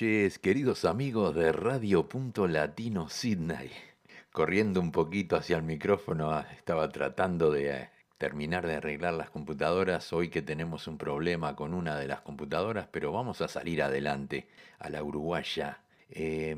noches, queridos amigos de Radio Punto Latino Sydney. Corriendo un poquito hacia el micrófono, ah, estaba tratando de eh, terminar de arreglar las computadoras. Hoy que tenemos un problema con una de las computadoras, pero vamos a salir adelante a la uruguaya. Eh,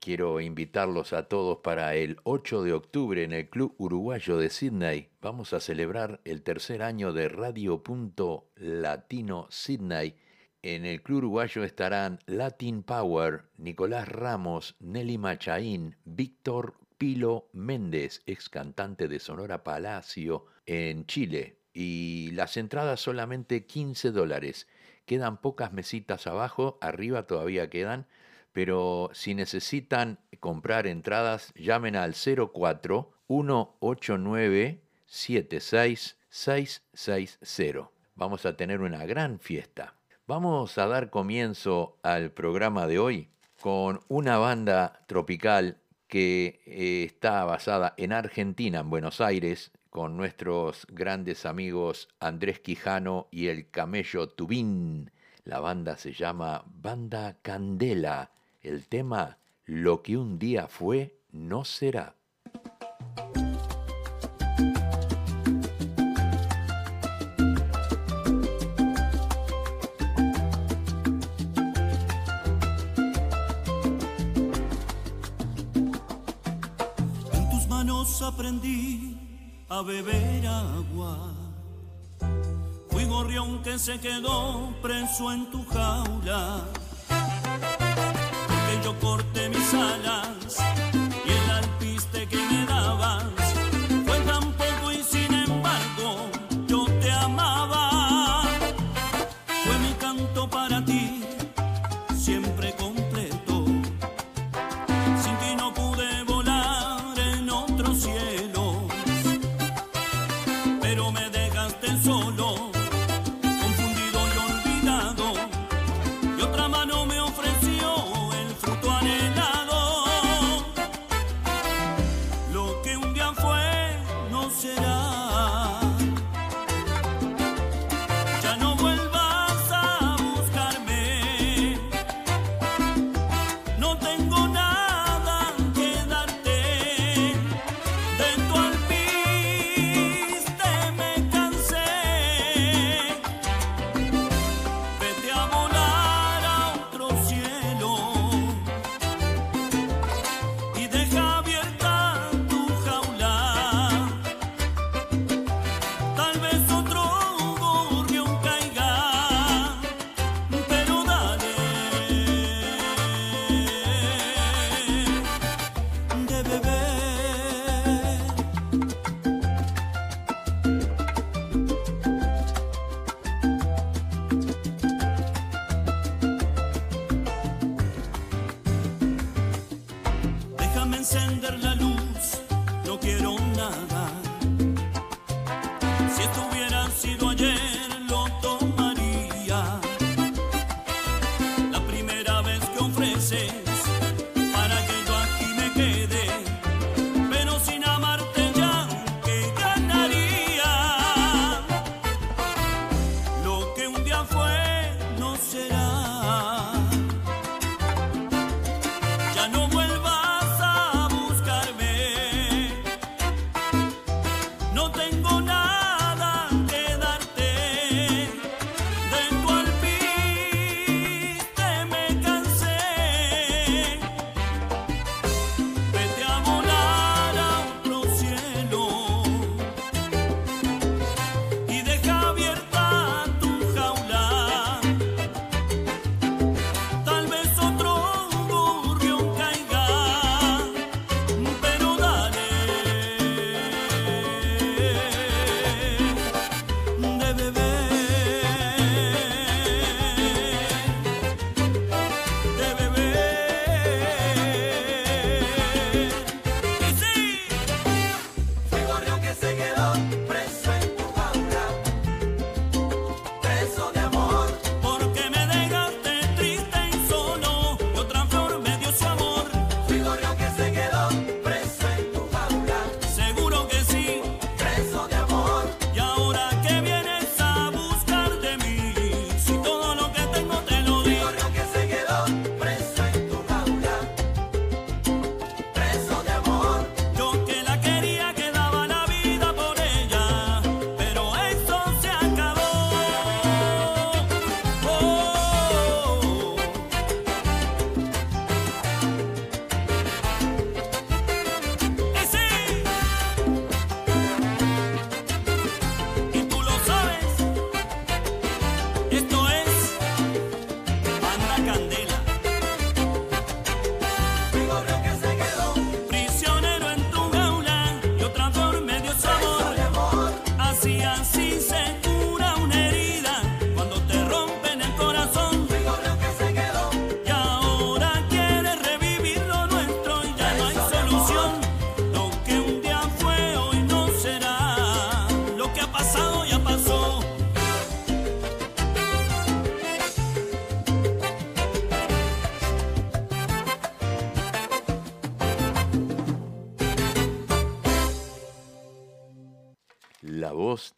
quiero invitarlos a todos para el 8 de octubre en el Club Uruguayo de Sydney. Vamos a celebrar el tercer año de Radio Punto Latino Sydney. En el Club Uruguayo estarán Latin Power, Nicolás Ramos, Nelly Machaín, Víctor Pilo Méndez, ex cantante de Sonora Palacio en Chile. Y las entradas solamente 15 dólares. Quedan pocas mesitas abajo, arriba todavía quedan, pero si necesitan comprar entradas, llamen al 04 189 76660. Vamos a tener una gran fiesta. Vamos a dar comienzo al programa de hoy con una banda tropical que eh, está basada en Argentina, en Buenos Aires, con nuestros grandes amigos Andrés Quijano y el Camello Tubín. La banda se llama Banda Candela. El tema Lo que un día fue, no será. Aprendí a beber agua. Fui gorrión que se quedó preso en tu jaula. Porque yo corté mis alas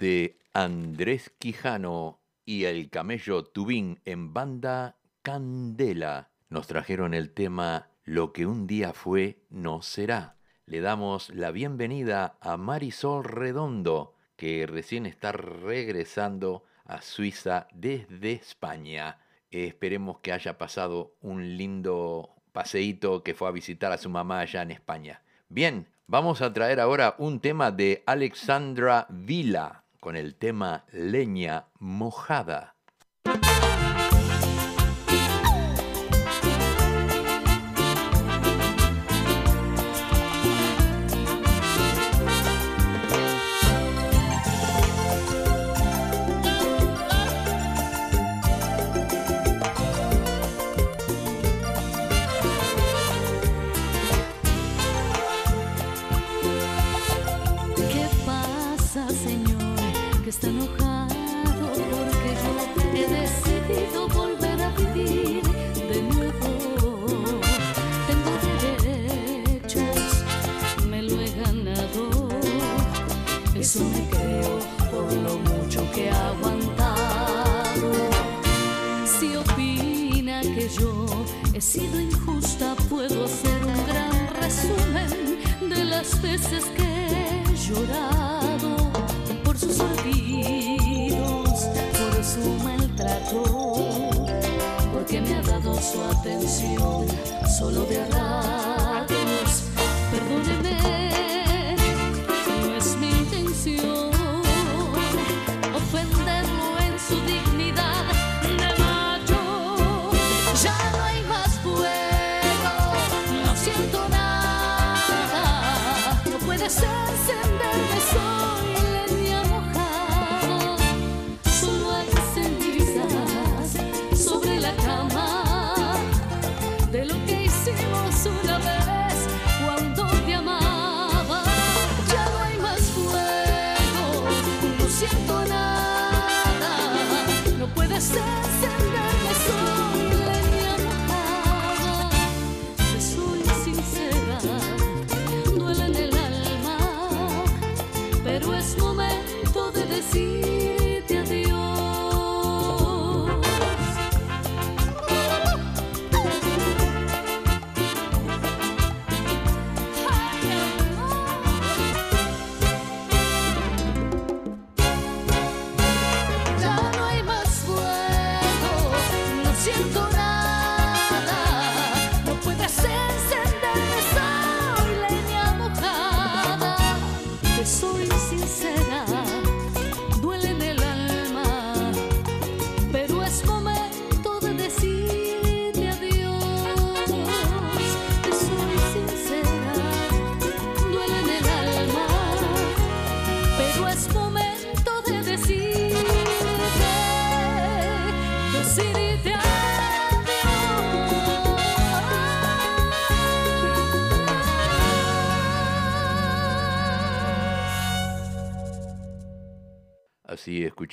de Andrés Quijano y el camello Tubín en banda Candela nos trajeron el tema Lo que un día fue no será. Le damos la bienvenida a Marisol Redondo, que recién está regresando a Suiza desde España. esperemos que haya pasado un lindo paseíto que fue a visitar a su mamá allá en España. Bien, vamos a traer ahora un tema de Alexandra Vila con el tema Leña Mojada.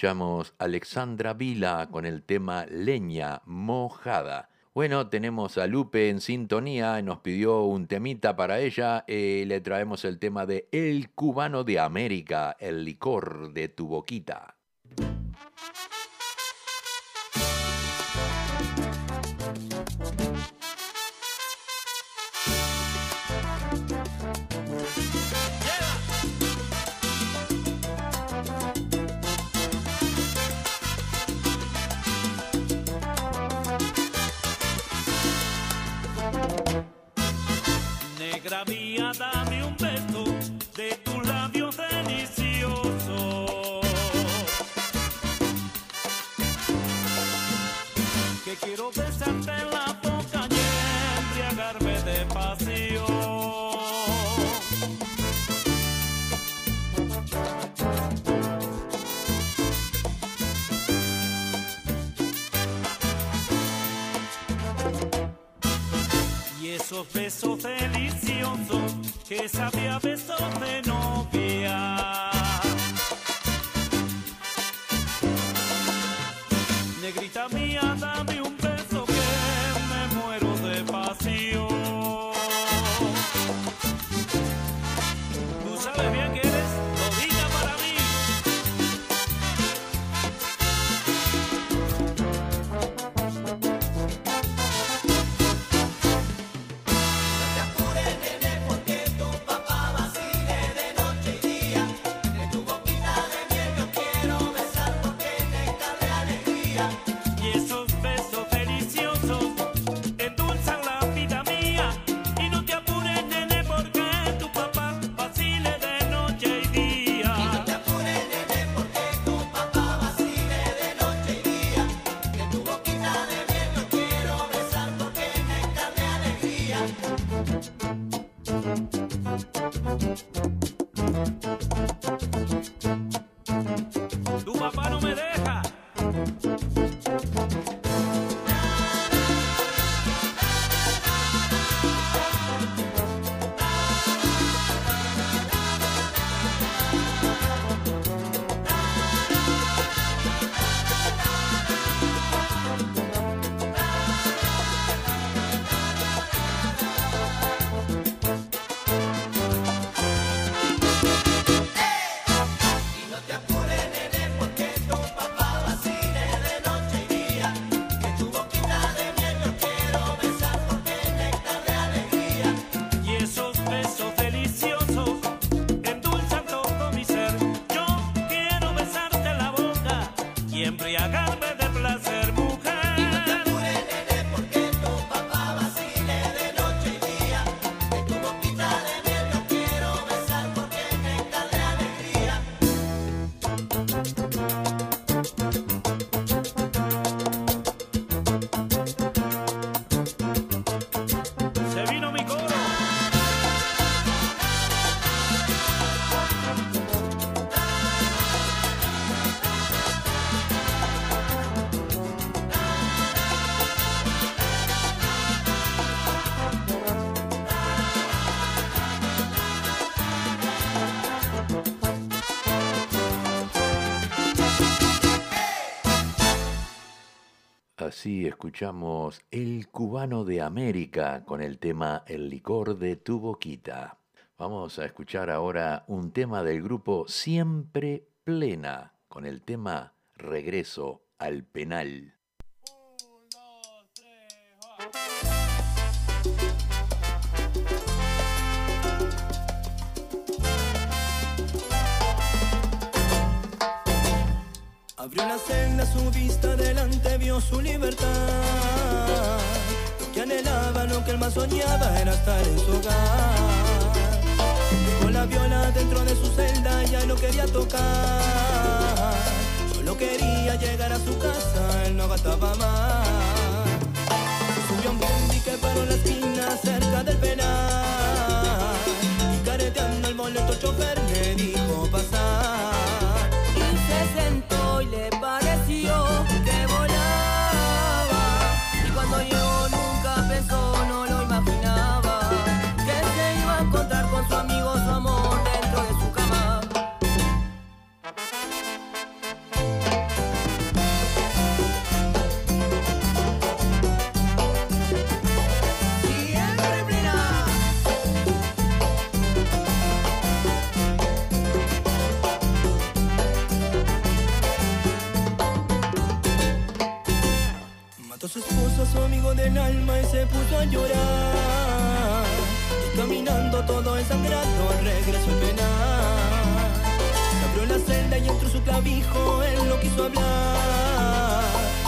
Escuchamos Alexandra Vila con el tema Leña Mojada. Bueno, tenemos a Lupe en sintonía, nos pidió un temita para ella, eh, le traemos el tema de El cubano de América, el licor de tu boquita. Besos deliciosos que sabía besos de novia. Negrita mía, dame Así escuchamos El cubano de América con el tema El licor de tu boquita. Vamos a escuchar ahora un tema del grupo Siempre Plena con el tema Regreso al Penal. Abrió la celda, su vista delante vio su libertad. Lo que anhelaba, lo que él más soñaba era estar en su hogar. Dejó la viola dentro de su celda, ya no quería tocar. Solo quería llegar a su casa, él no aguantaba más. Subió un bondi que paró la esquina cerca del penal.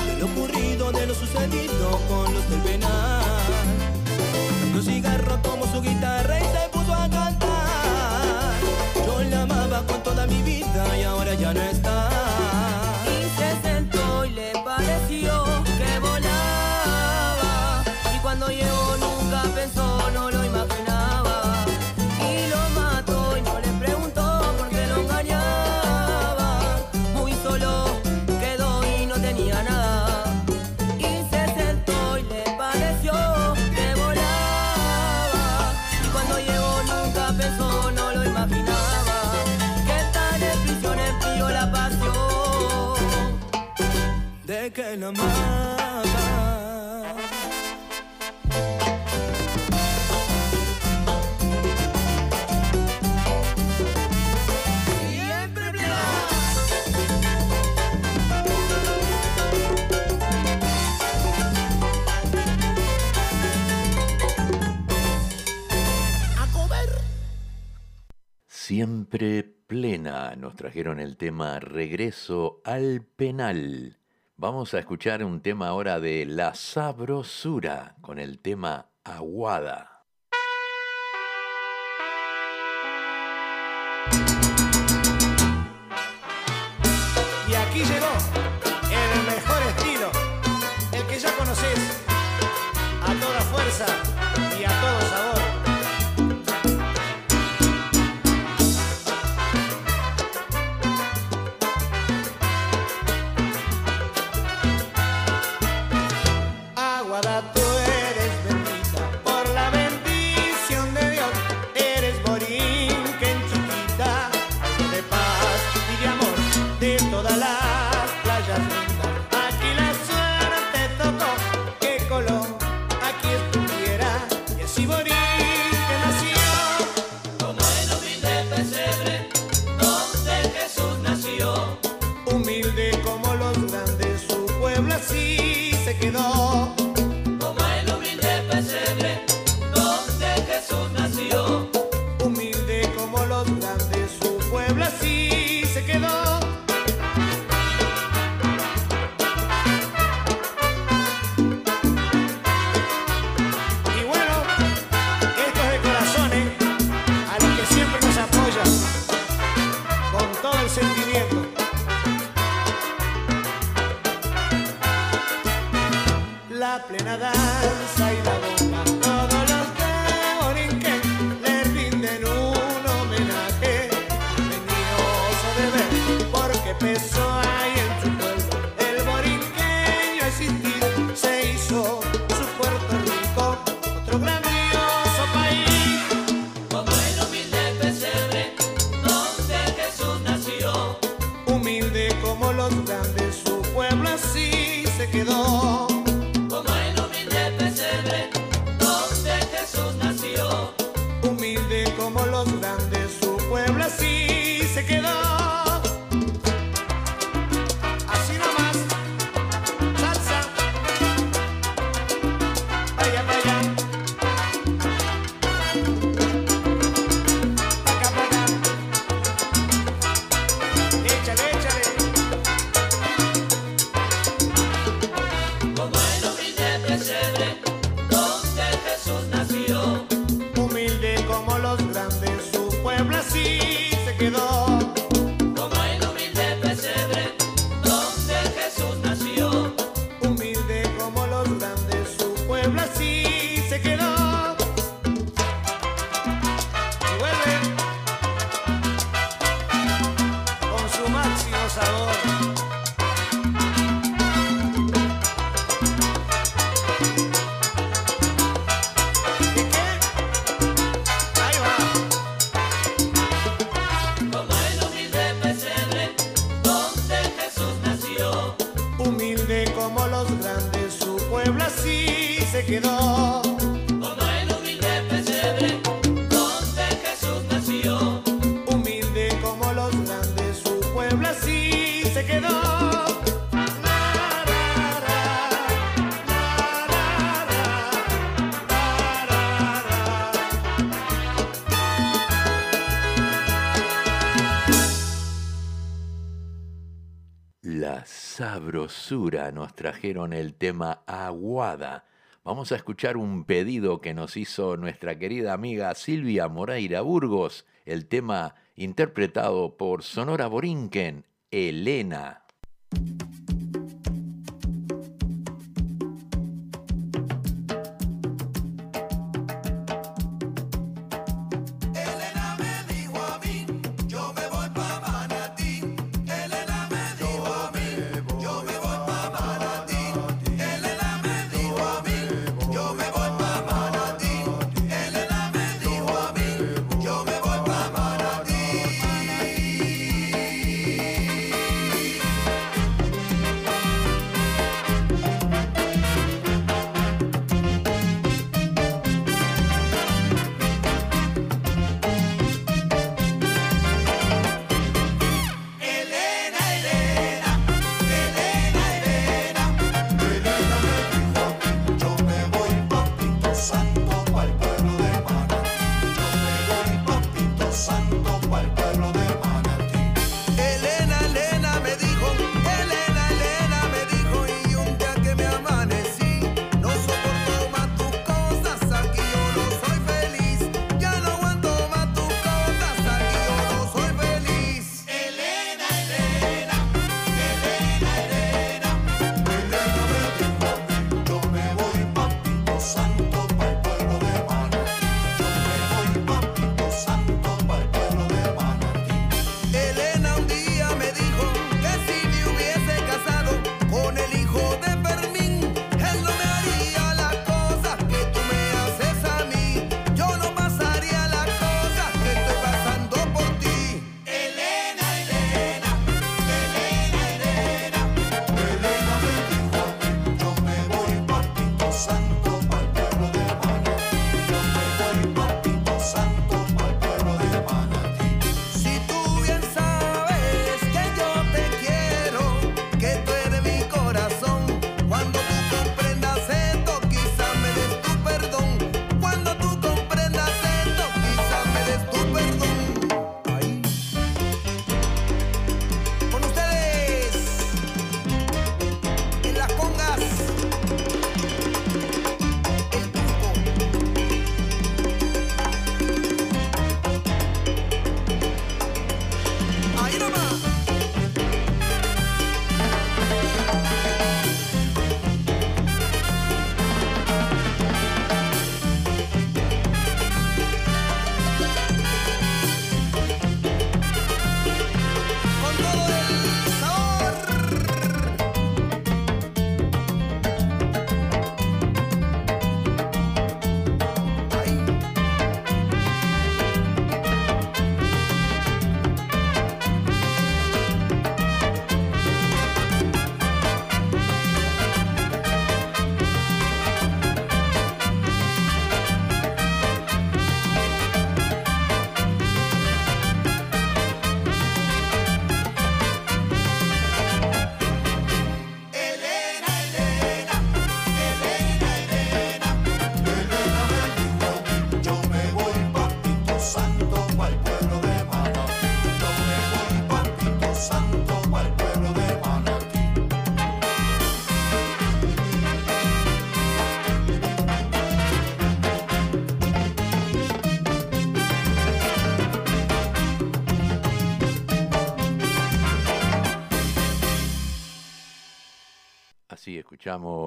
De lo ocurrido, de lo sucedido con los del penal. Dando cigarro, tomó su guitarra Siempre plena nos trajeron el tema Regreso al Penal. Vamos a escuchar un tema ahora de La Sabrosura con el tema Aguada. Y aquí llegó nos trajeron el tema Aguada. Vamos a escuchar un pedido que nos hizo nuestra querida amiga Silvia Moreira Burgos, el tema interpretado por Sonora Borinquen, Elena.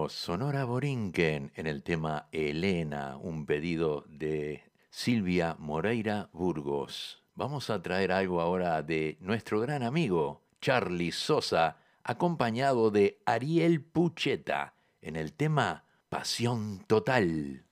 Sonora Borinquen en el tema Elena, un pedido de Silvia Moreira Burgos. Vamos a traer algo ahora de nuestro gran amigo Charlie Sosa, acompañado de Ariel Pucheta en el tema Pasión Total.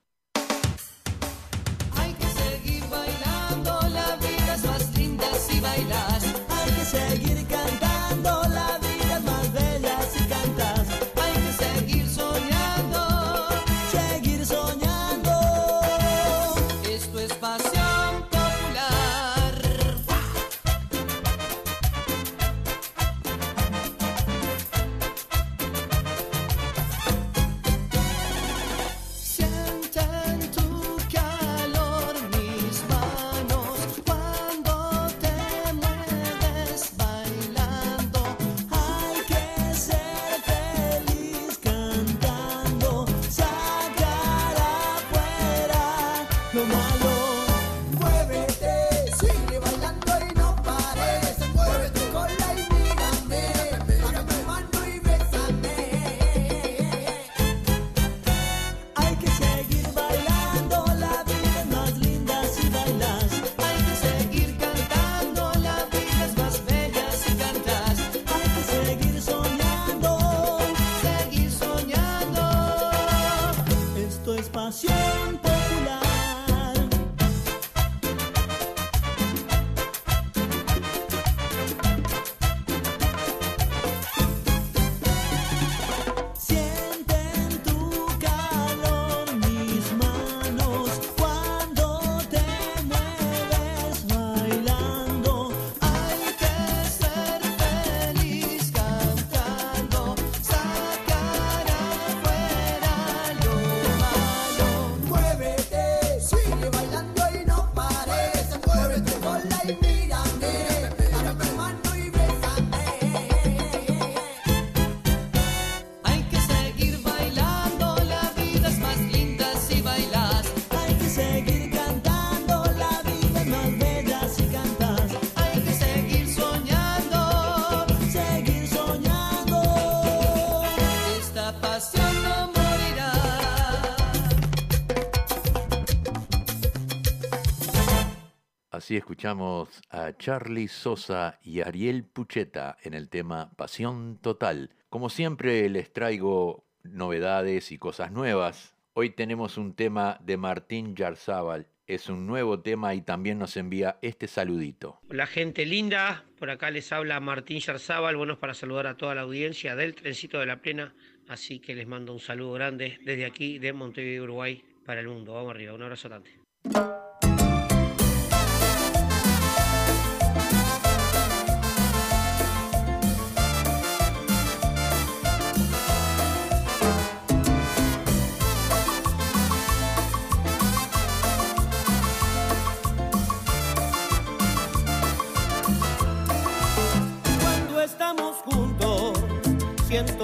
Escuchamos a Charlie Sosa y Ariel Pucheta en el tema Pasión Total. Como siempre les traigo novedades y cosas nuevas. Hoy tenemos un tema de Martín Yarzábal. Es un nuevo tema y también nos envía este saludito. Hola gente linda, por acá les habla Martín Yarzábal, buenos para saludar a toda la audiencia del Trencito de la Plena, así que les mando un saludo grande desde aquí de Montevideo, Uruguay, para el mundo. Vamos arriba, un abrazo grande.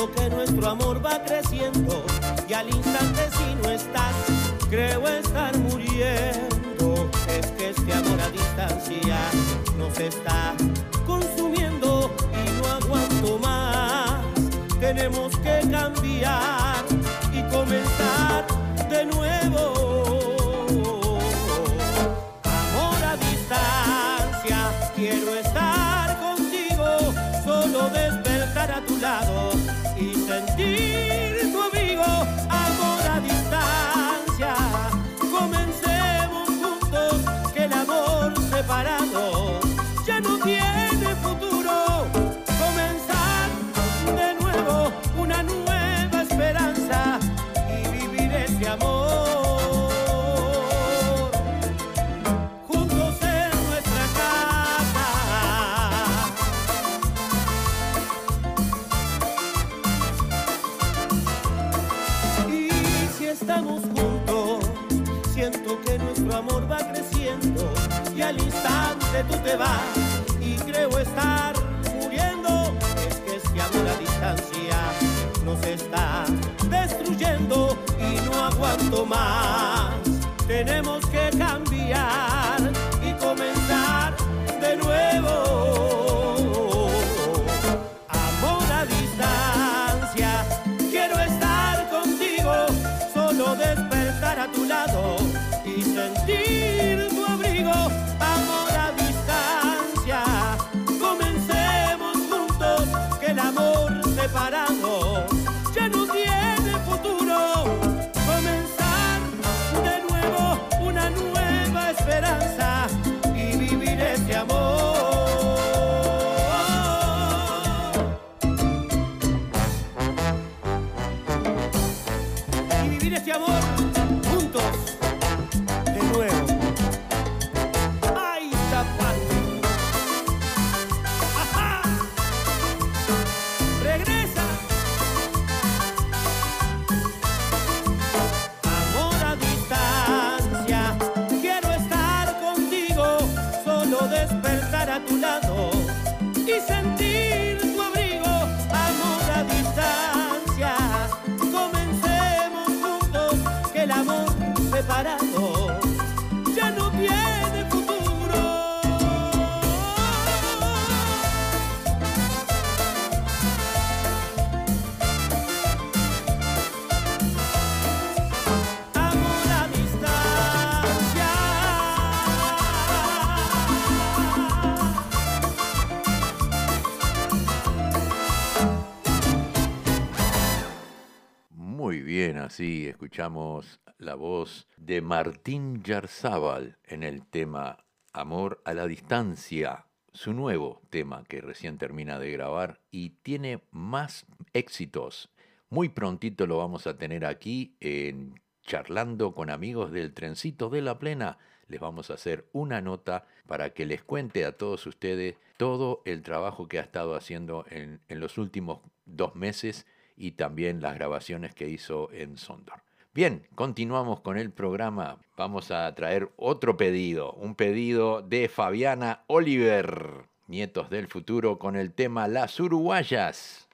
Que nuestro amor va creciendo y al instante si no estás, creo estar muriendo. Es que este amor a distancia nos está consumiendo y no aguanto más. Tenemos que cambiar y comenzar tú te vas y creo estar muriendo. Es que este amor a distancia nos está destruyendo y no aguanto más. Tenemos Así escuchamos la voz de Martín Yarzábal en el tema Amor a la Distancia, su nuevo tema que recién termina de grabar y tiene más éxitos. Muy prontito lo vamos a tener aquí en charlando con amigos del trencito de la plena. Les vamos a hacer una nota para que les cuente a todos ustedes todo el trabajo que ha estado haciendo en, en los últimos dos meses y también las grabaciones que hizo en Sondor. Bien, continuamos con el programa. Vamos a traer otro pedido, un pedido de Fabiana Oliver, Nietos del Futuro, con el tema Las Uruguayas.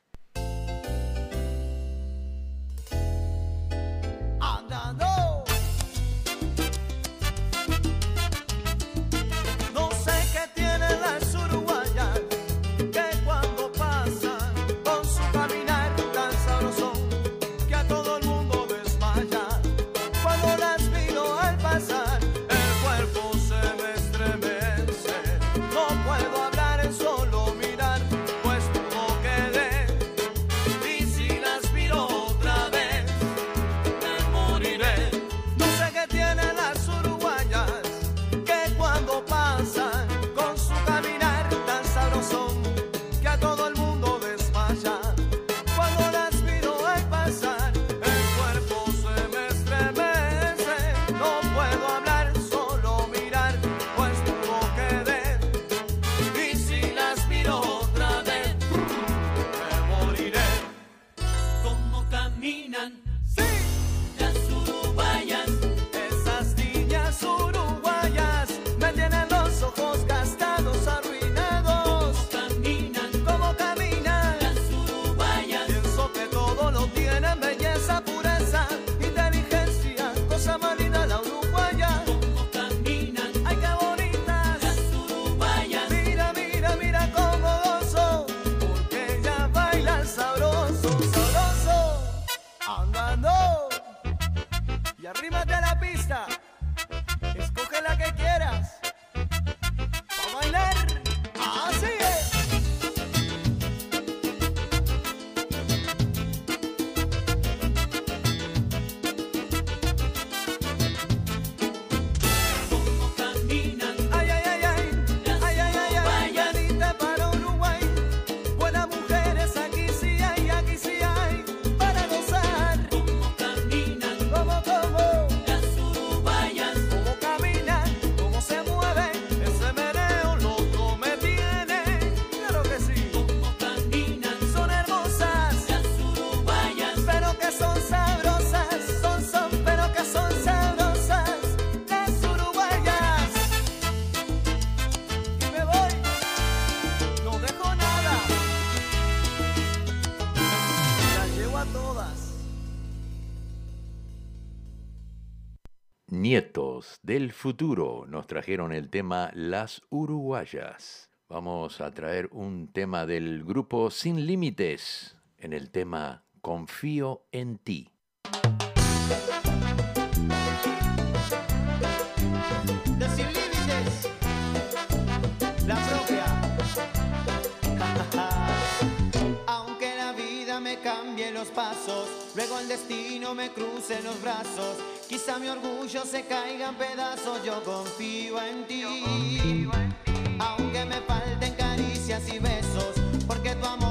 Del Futuro nos trajeron el tema Las Uruguayas. Vamos a traer un tema del grupo Sin Límites en el tema Confío en ti. no me crucen los brazos, quizá mi orgullo se caiga en pedazos, yo confío en ti, aunque me falten caricias y besos, porque tu amor...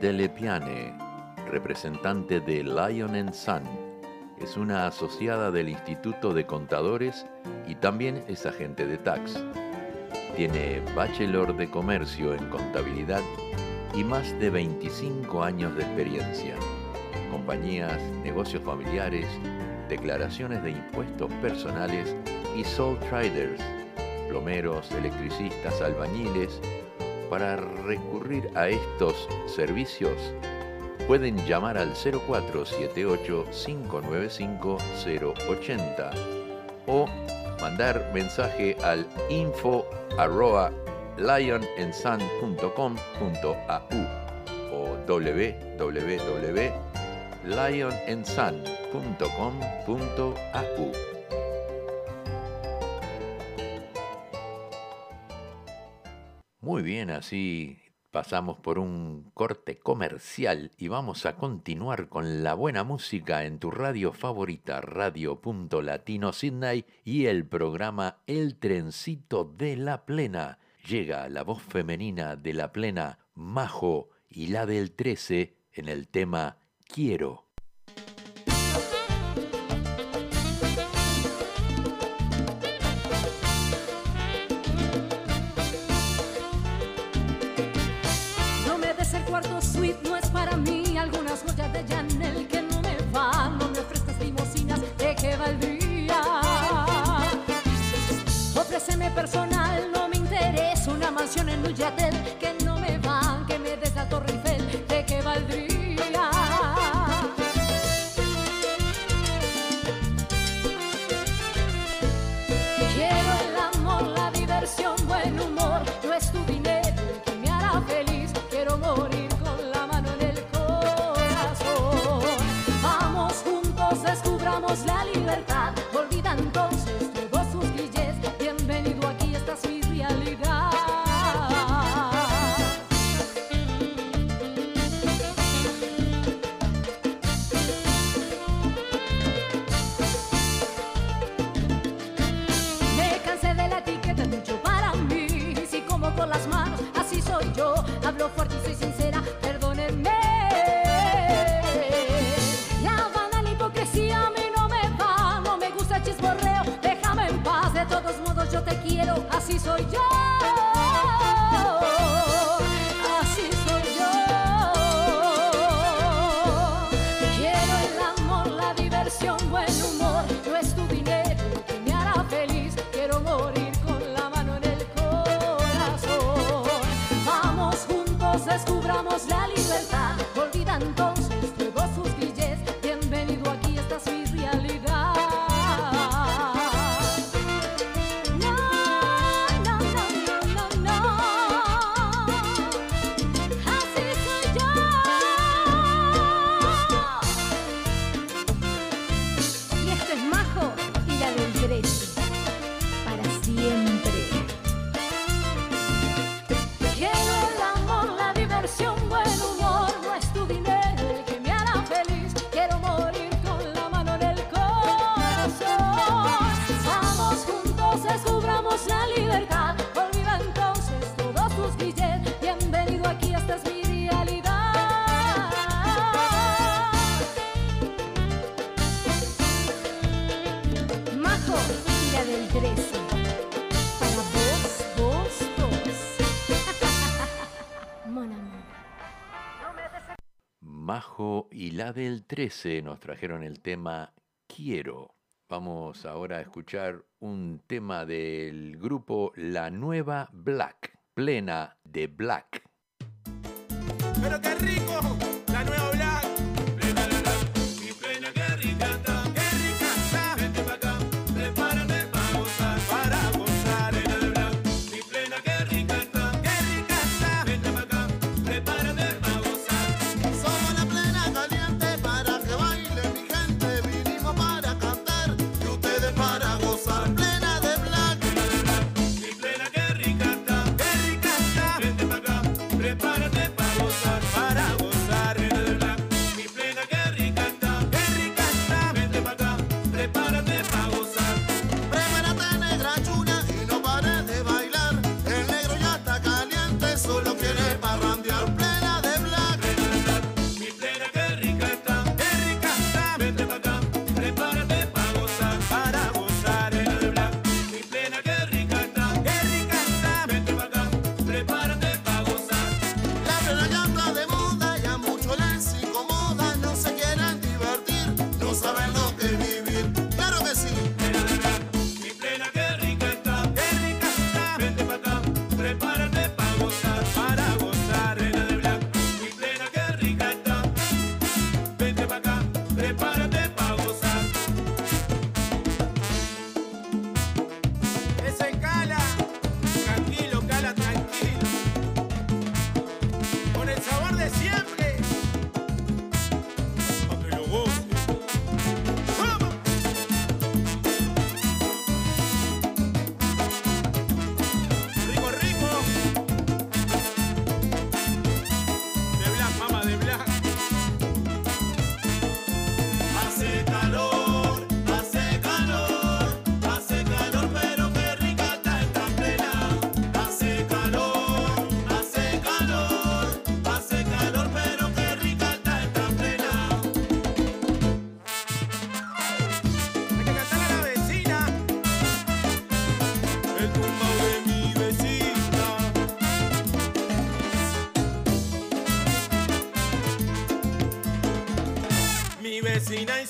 Delepiane, representante de Lion Sun, es una asociada del Instituto de Contadores y también es agente de tax. Tiene bachelor de comercio en contabilidad y más de 25 años de experiencia. Compañías, negocios familiares, declaraciones de impuestos personales y sole traders, plomeros, electricistas, albañiles, para recurrir a estos servicios, pueden llamar al 0478-595-080 o mandar mensaje al info arroba lionandsun.com.au o www.lionandsun.com.au Muy bien, así pasamos por un corte comercial y vamos a continuar con la buena música en tu radio favorita, Radio Punto Latino Sydney y el programa El Trencito de la Plena. Llega la voz femenina de la Plena, Majo y la del 13 en el tema Quiero. personal, no me interesa una mansión en Nuyatel, que no me van, que me des la Torre Eiffel, ¿de qué valdría? Isabel 13 nos trajeron el tema Quiero. Vamos ahora a escuchar un tema del grupo La Nueva Black, plena de Black. Pero qué rico, La Nueva Black. Be nice.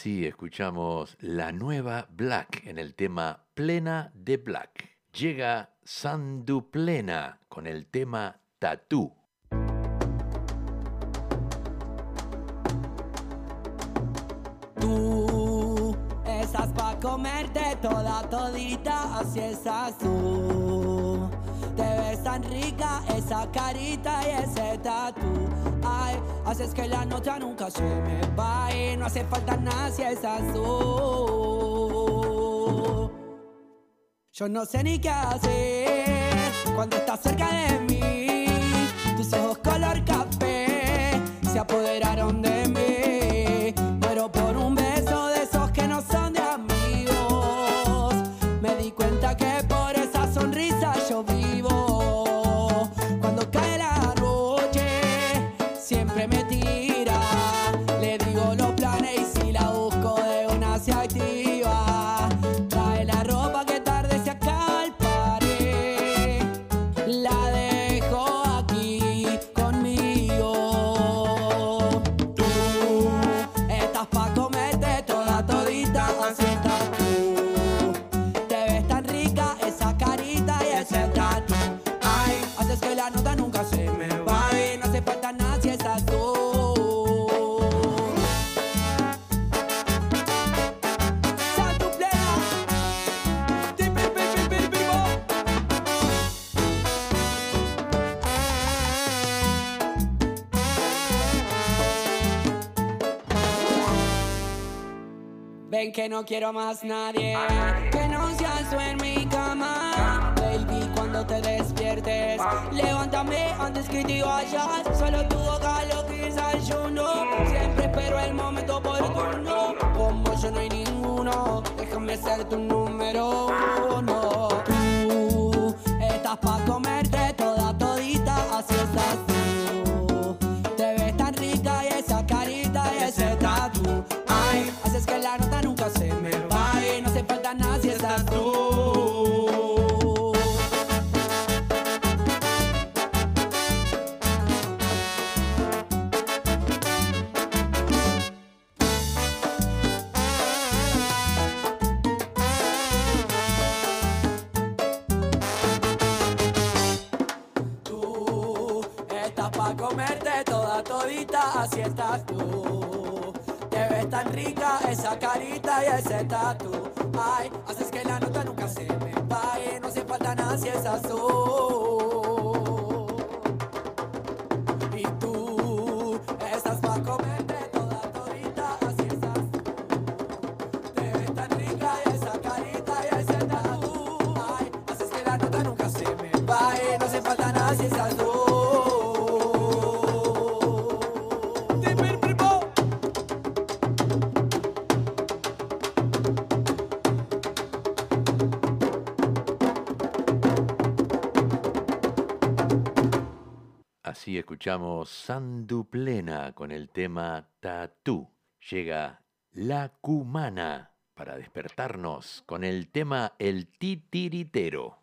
Así escuchamos la nueva Black en el tema Plena de Black. Llega Sandu Plena con el tema Tatú. Tú estás pa' comerte toda todita, así estás tú. Te ves tan rica esa carita y ese tatu. Ay, haces que la nota nunca se me va y no hace falta nada si estás tú. Yo no sé ni qué hacer cuando estás cerca de mí. Tus ojos color café se apoderaron de que no quiero más nadie. Que no seas tú en mi cama. Baby, cuando te despiertes Levántame antes que te vayas. Solo tu boca lo que desayuno Siempre espero el momento oportuno. Como yo no hay ninguno Déjame ser tu número uno así estás tú. Te ves tan rica esa carita y ese tatu. Ay, haces que la nota nunca se me vaya, no hace falta nada si tú. Escuchamos Sandu Plena con el tema Tatú. Llega La Cumana para despertarnos con el tema El Titiritero.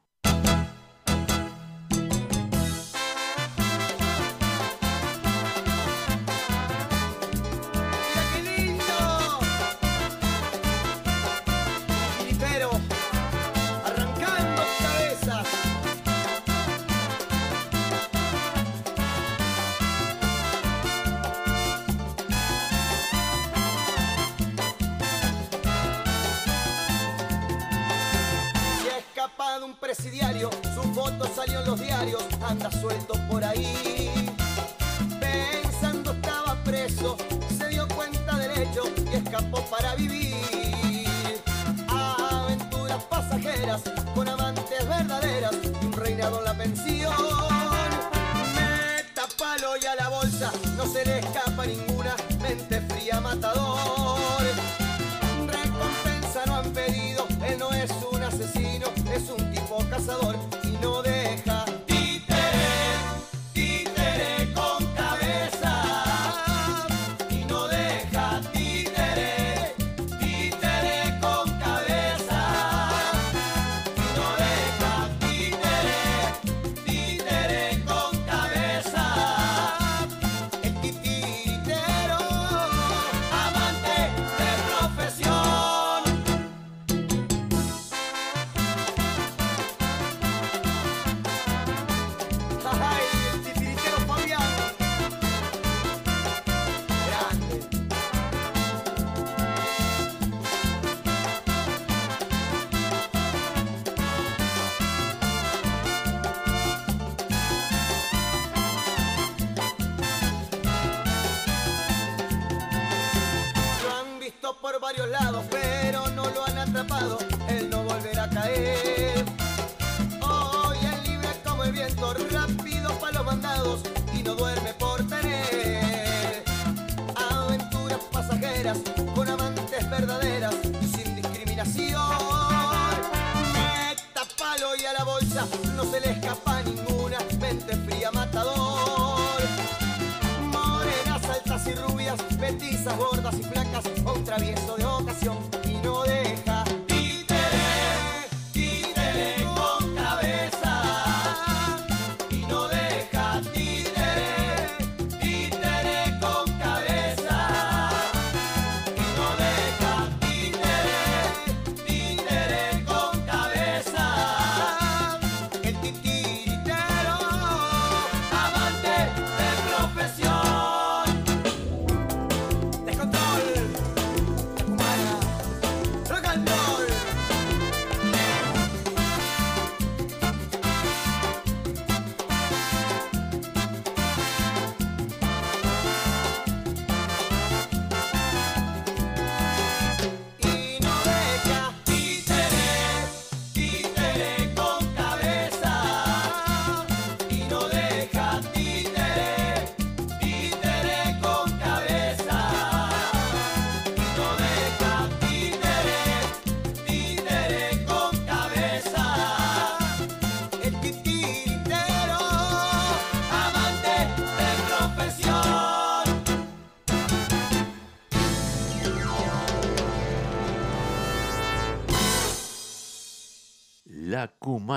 Mente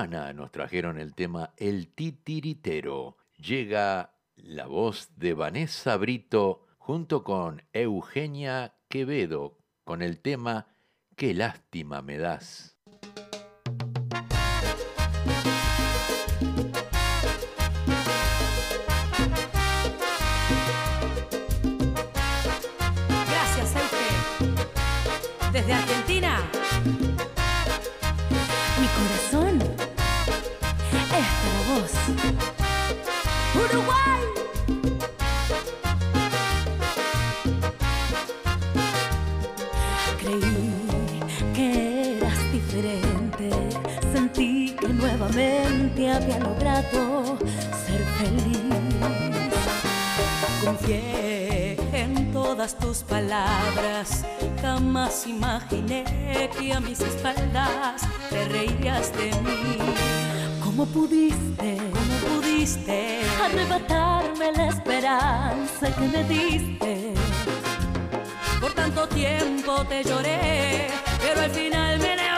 Nos trajeron el tema El Titiritero. Llega la voz de Vanessa Brito junto con Eugenia Quevedo con el tema Qué lástima me das. Gracias, Euge. Desde Argentina. Nuevamente había logrado ser feliz. Confié en todas tus palabras. Jamás imaginé que a mis espaldas te reías de mí. ¿Cómo pudiste? ¿Cómo pudiste arrebatarme la esperanza que me diste? Por tanto tiempo te lloré, pero al final me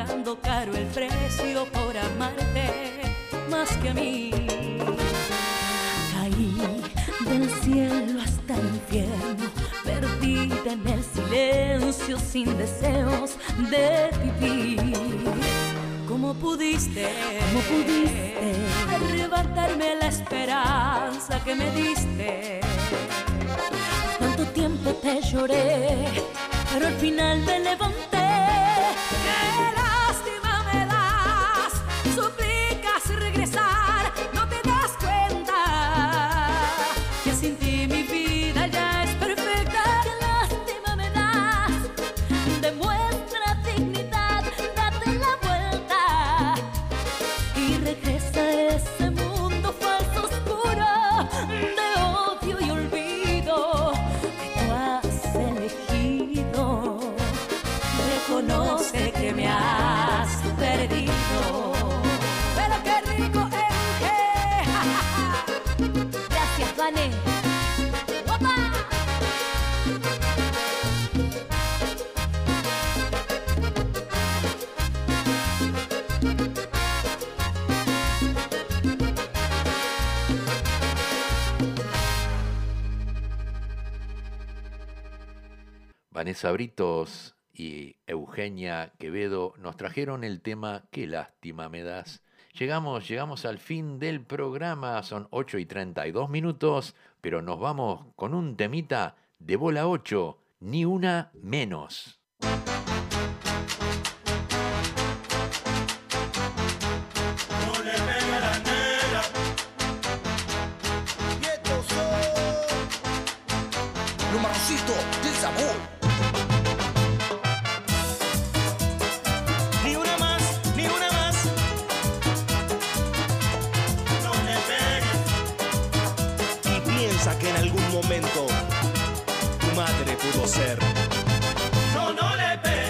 pagando caro el precio por amarte más que a mí. Caí del cielo hasta el infierno, perdida en el silencio sin deseos de vivir. ¿Cómo pudiste? ¿Cómo pudiste? arrebatarme la esperanza que me diste? Tanto tiempo te lloré, pero al final me levanté. ¡Qué reconoce que me has perdido. Pero qué rico es que. Gracias, Vané. Vanessa Britos Quevedo nos trajeron el tema Qué lástima me das. Llegamos, llegamos al fin del programa, son 8 y 32 minutos, pero nos vamos con un temita de bola 8, ni una menos. ser. Yo no le pego.